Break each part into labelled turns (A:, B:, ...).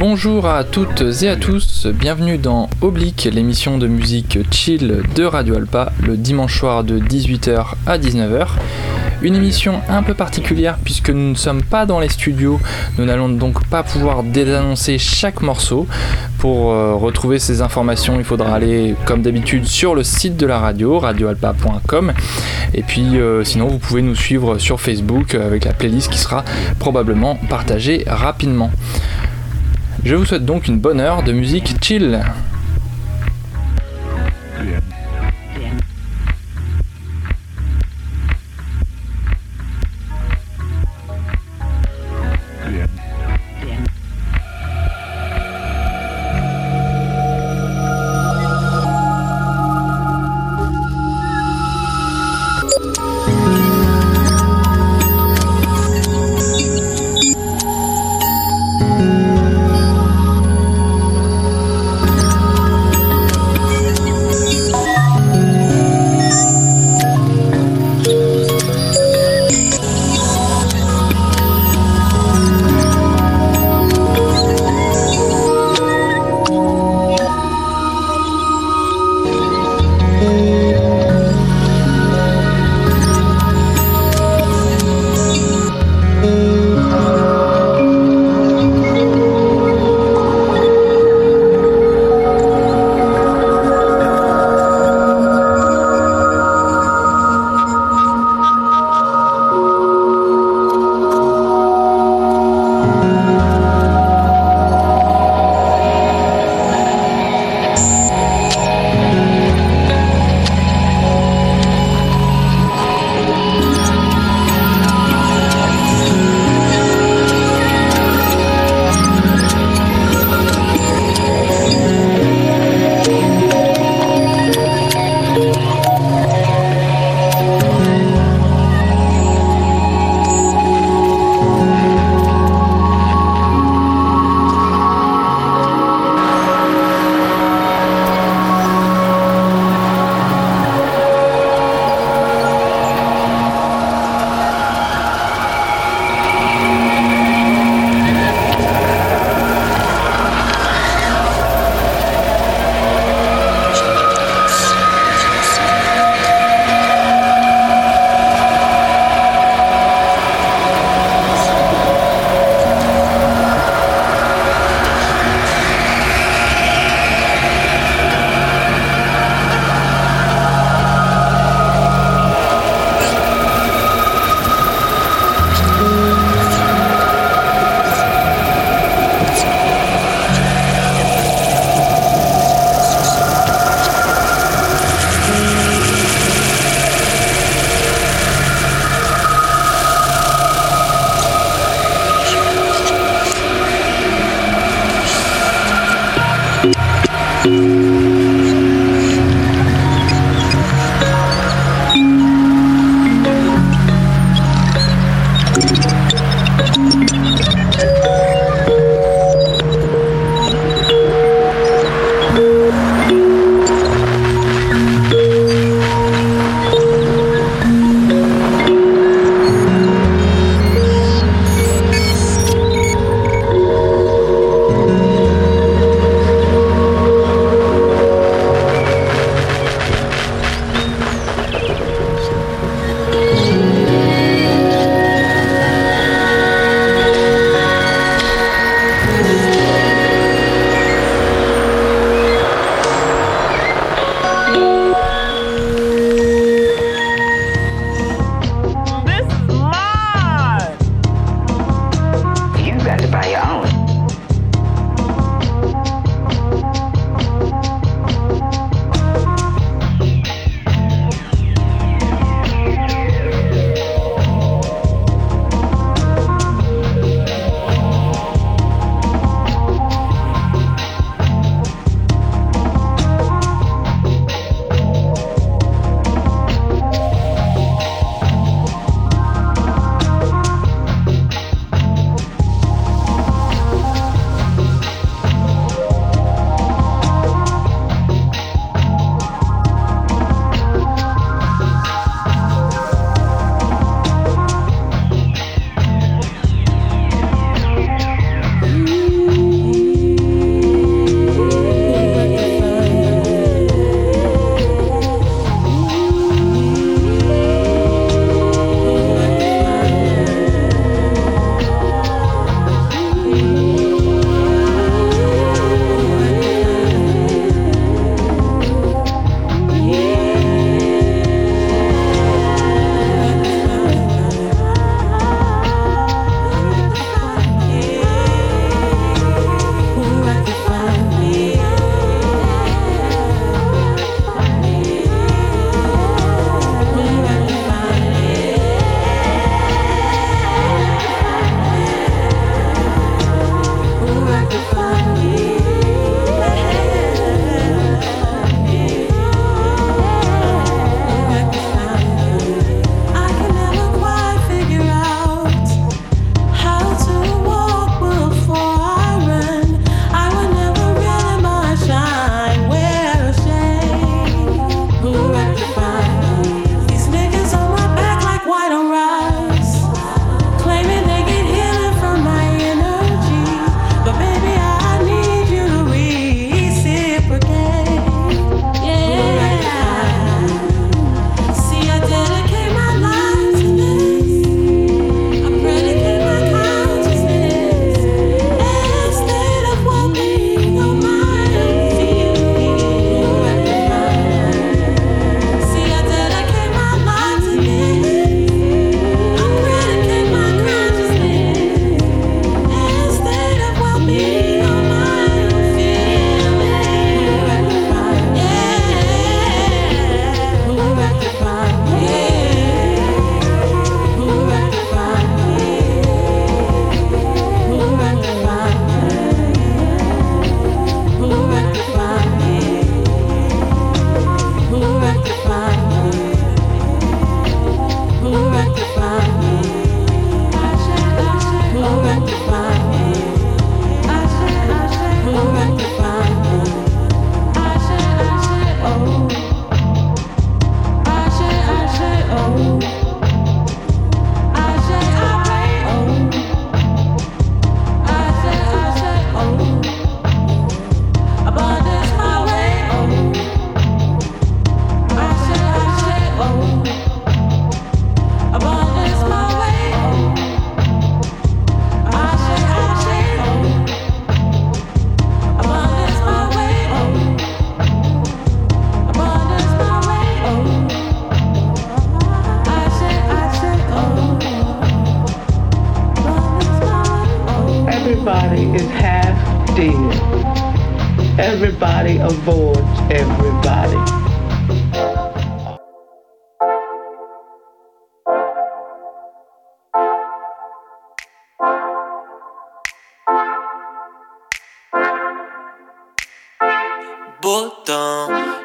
A: Bonjour à toutes et à tous, bienvenue dans Oblique, l'émission de musique chill de Radio Alpa, le dimanche soir de 18h à 19h. Une émission un peu particulière puisque nous ne sommes pas dans les studios, nous n'allons donc pas pouvoir désannoncer chaque morceau. Pour euh, retrouver ces informations, il faudra aller comme d'habitude sur le site de la radio, radioalpa.com. Et puis euh, sinon, vous pouvez nous suivre sur Facebook avec la playlist qui sera probablement partagée rapidement. Je vous souhaite donc une bonne heure de musique chill.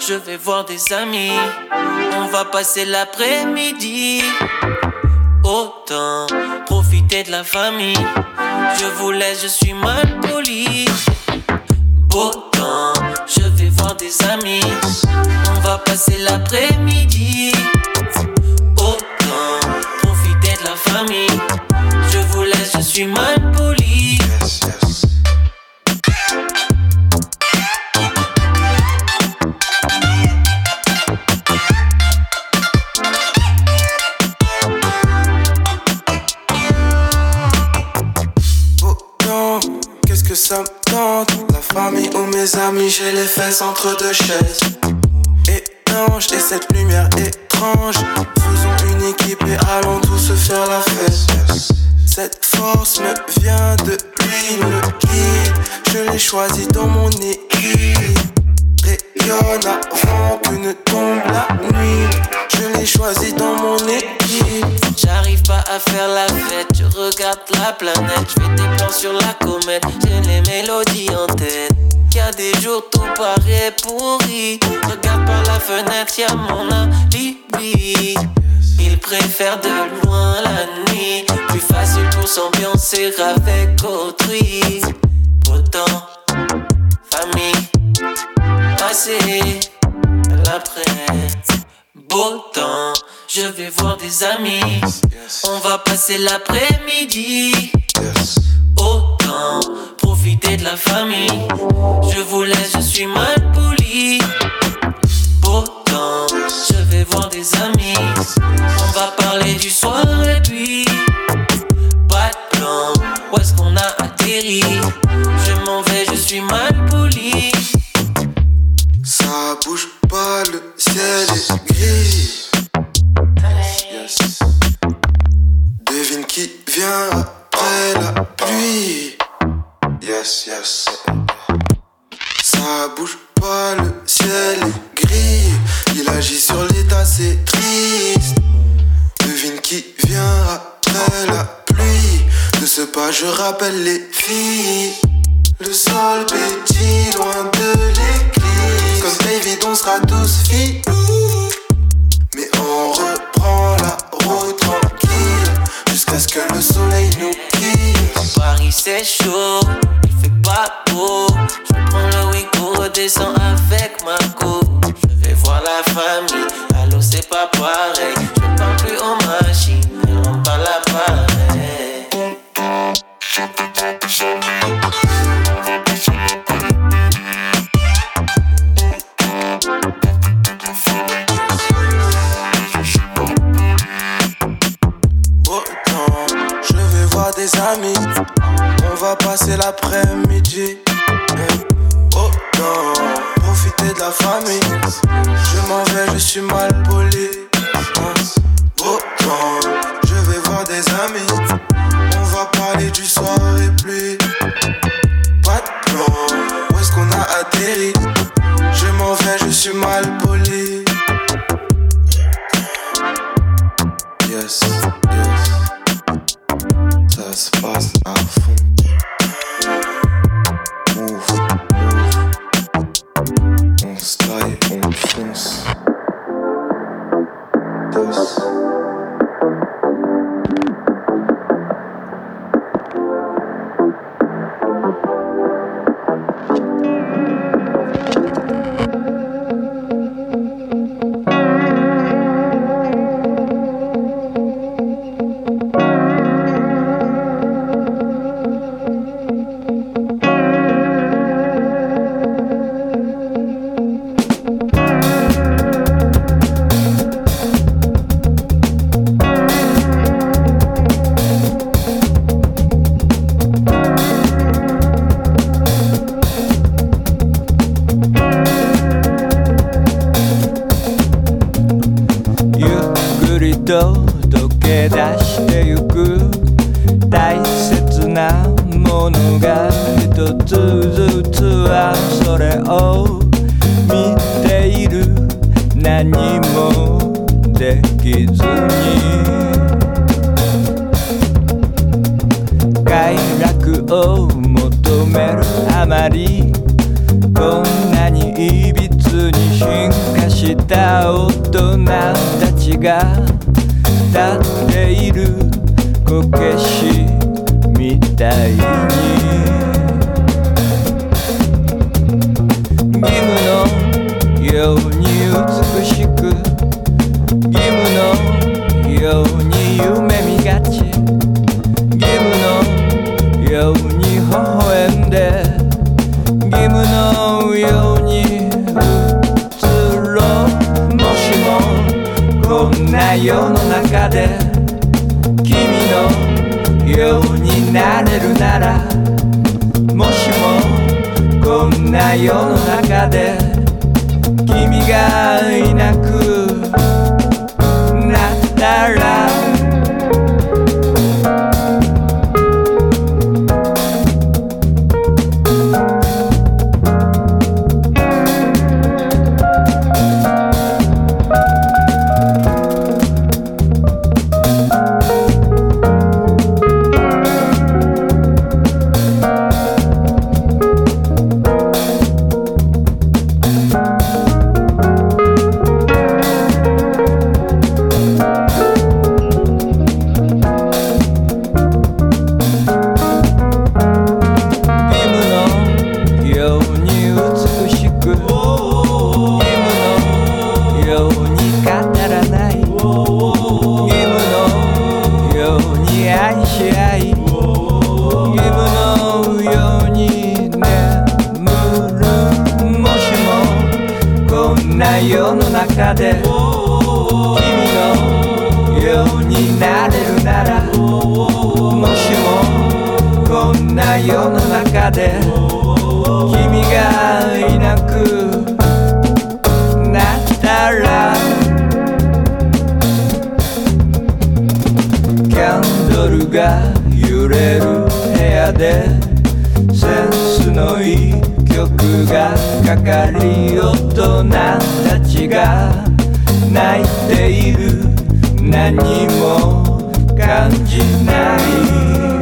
B: Je vais voir des amis. On va passer l'après-midi. Autant profiter de la famille. Je vous laisse, je suis mal poli. Beau temps, je vais voir des amis. On va passer l'après-midi. Autant profiter de la famille. Je vous laisse, je suis mal
C: deux chaises. Étanche et cette lumière étrange. Faisons une équipe et allons tous faire la fête. Cette force me vient de lui, le guide. Je l'ai choisi dans mon équipe. Rayonne avant que ne tombe la nuit. Je l'ai choisi dans mon équipe.
B: J'arrive pas à faire la fête, je regarde la planète, je fais des plans sur la comète, Tout paraît pourri, regarde par la fenêtre, y'a mon alibi. Il préfère de loin la nuit, plus facile pour s'ambiancer avec autrui. Autant, famille, passé, l'après, beau temps. Je vais voir des amis. On va passer l'après-midi. Autant de la famille. Je vous laisse, je suis mal poli. Autant, je vais voir des amis. On va parler du soir et puis. Pas de plan, où est-ce qu'on a atterri? Je m'en vais, je suis mal poli.
C: Ça bouge pas, le ciel est gris. Devine qui vient après la pluie. Yes, yes. Ça bouge pas, le ciel est gris. Il agit sur l'état, c'est triste. Devine qui vient après la pluie. De ce pas, je rappelle les filles. Le sol pétille loin de l'église. Comme David, on sera tous filles. Mais on reprend la jusqu'à ce que le soleil nous quitte.
B: Paris c'est chaud, il fait pas beau. Je prends le Wigo, descends avec ma coupe. Je vais voir la famille, allô c'est pas pareil. Je parle plus aux machines, mais on parle à pareil.
C: On va passer l'après-midi. Oh non, profiter de la famille. Je m'en vais, je suis mal poli. Oh non, je vais voir des amis. On va parler du soir et pluie. Pas de plan, où est-ce qu'on a atterri? Je m'en vais, je suis mal poli.
D: 世の中で君が中で君のようになれるならもしもこんな世の中で君がいなくなったらキャンドルが揺れる部屋でかかり大人たちが泣いている。何も感じない。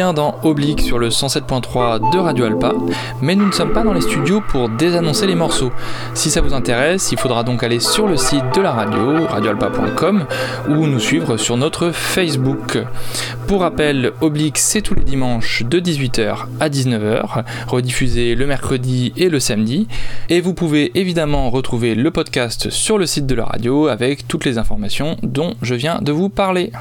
A: Dans Oblique sur le 107.3 de Radio Alpa, mais nous ne sommes pas dans les studios pour désannoncer les morceaux. Si ça vous intéresse, il faudra donc aller sur le site de la radio, radioalpa.com, ou nous suivre sur notre Facebook. Pour rappel, Oblique c'est tous les dimanches de 18h à 19h, rediffusé le mercredi et le samedi, et vous pouvez évidemment retrouver le podcast sur le site de la radio avec toutes les informations dont je viens de vous parler.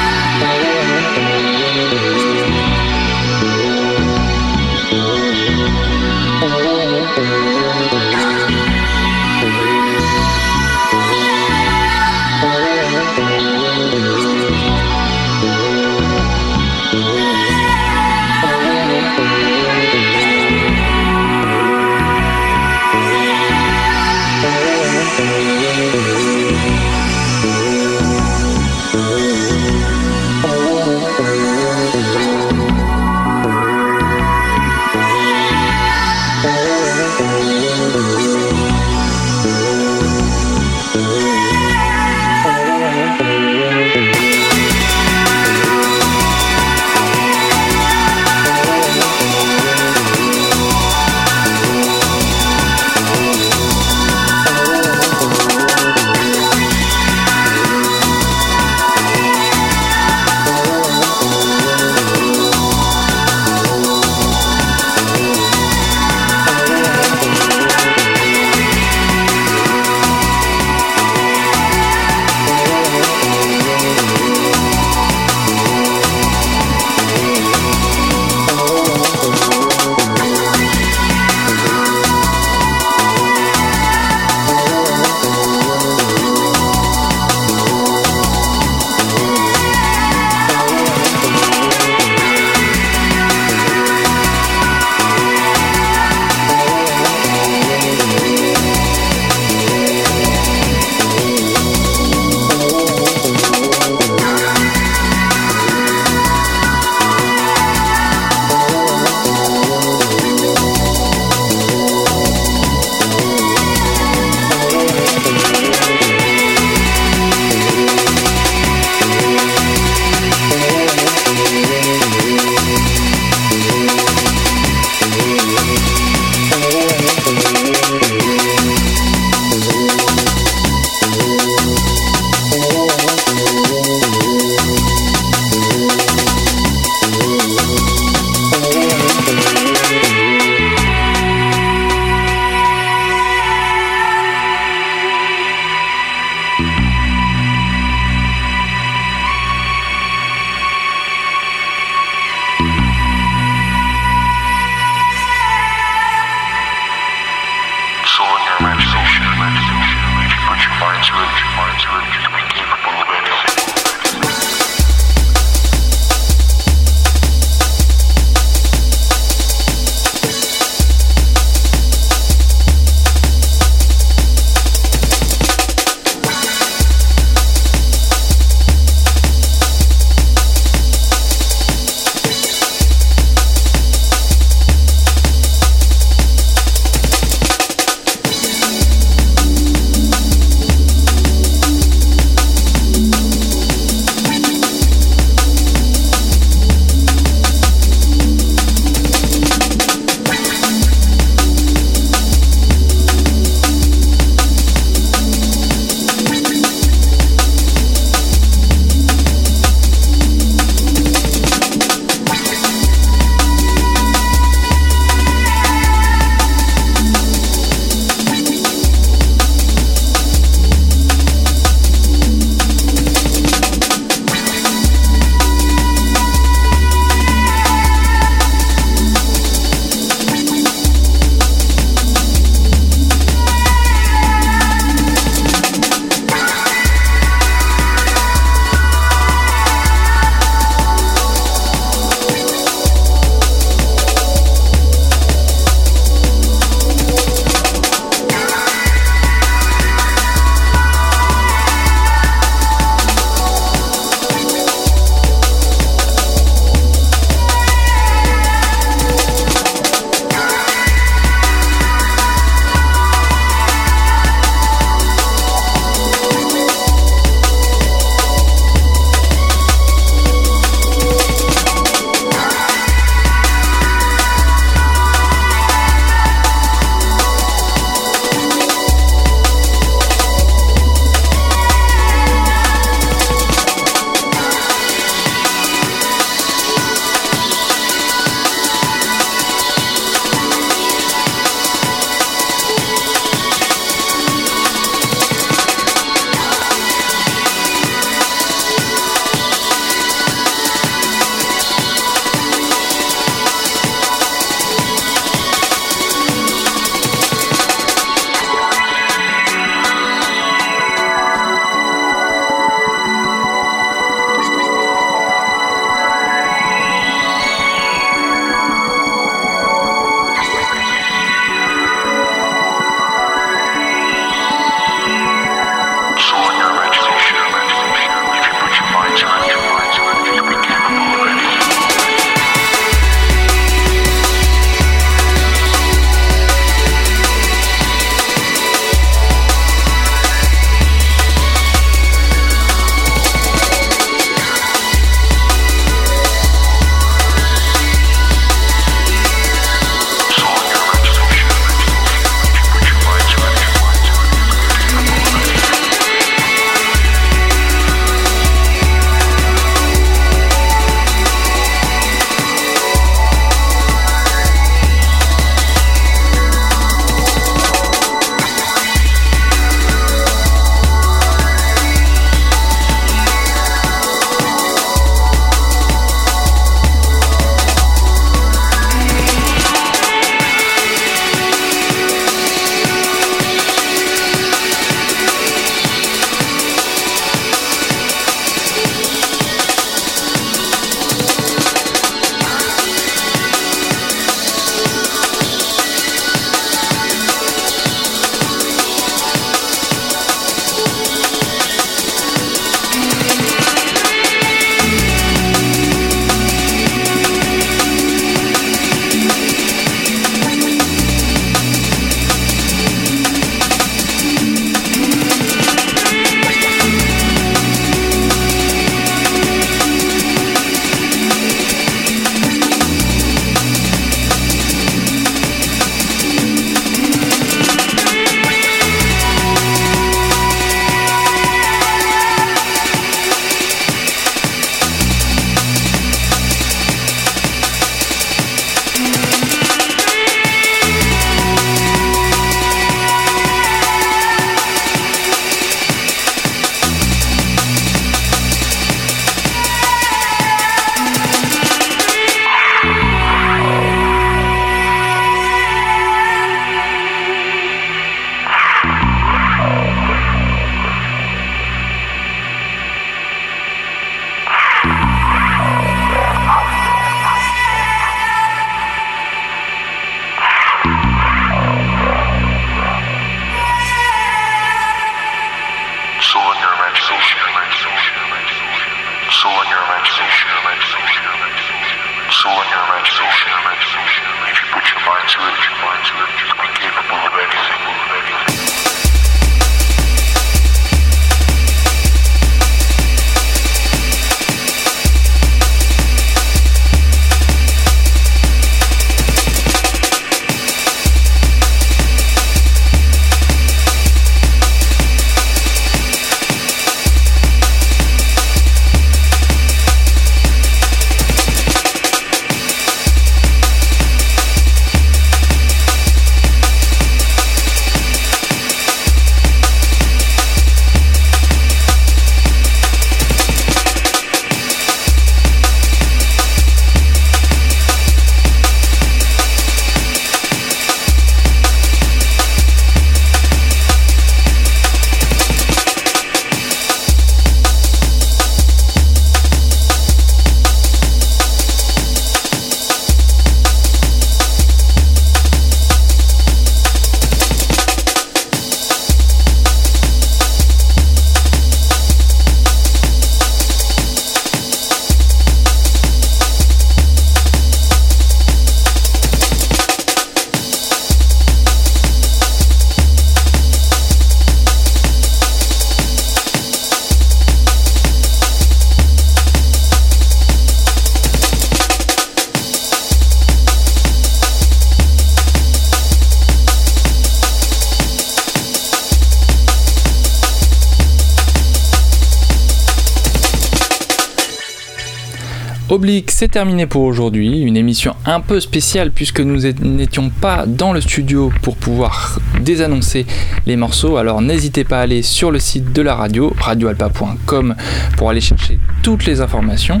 A: Oblique, c'est terminé pour aujourd'hui. Une émission un peu spéciale puisque nous n'étions pas dans le studio pour pouvoir désannoncer les morceaux. Alors n'hésitez pas à aller sur le site de la radio, radioalpa.com, pour aller chercher toutes les informations.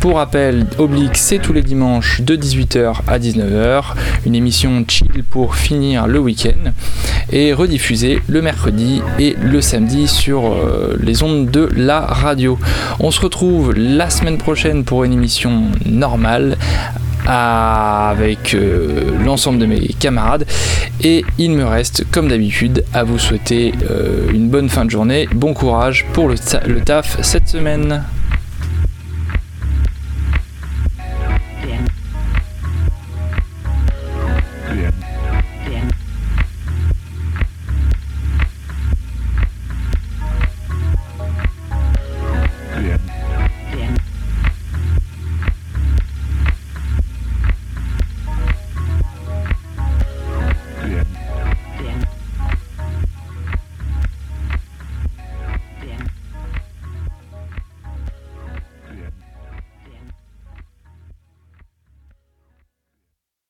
A: Pour rappel, Oblique, c'est tous les dimanches de 18h à 19h. Une émission chill pour finir le week-end. Et rediffusée le mercredi et le samedi sur euh, les ondes de la radio. On se retrouve la semaine prochaine pour une émission normale avec euh, l'ensemble de mes camarades et il me reste comme d'habitude à vous souhaiter euh, une bonne fin de journée, bon courage pour le taf cette semaine.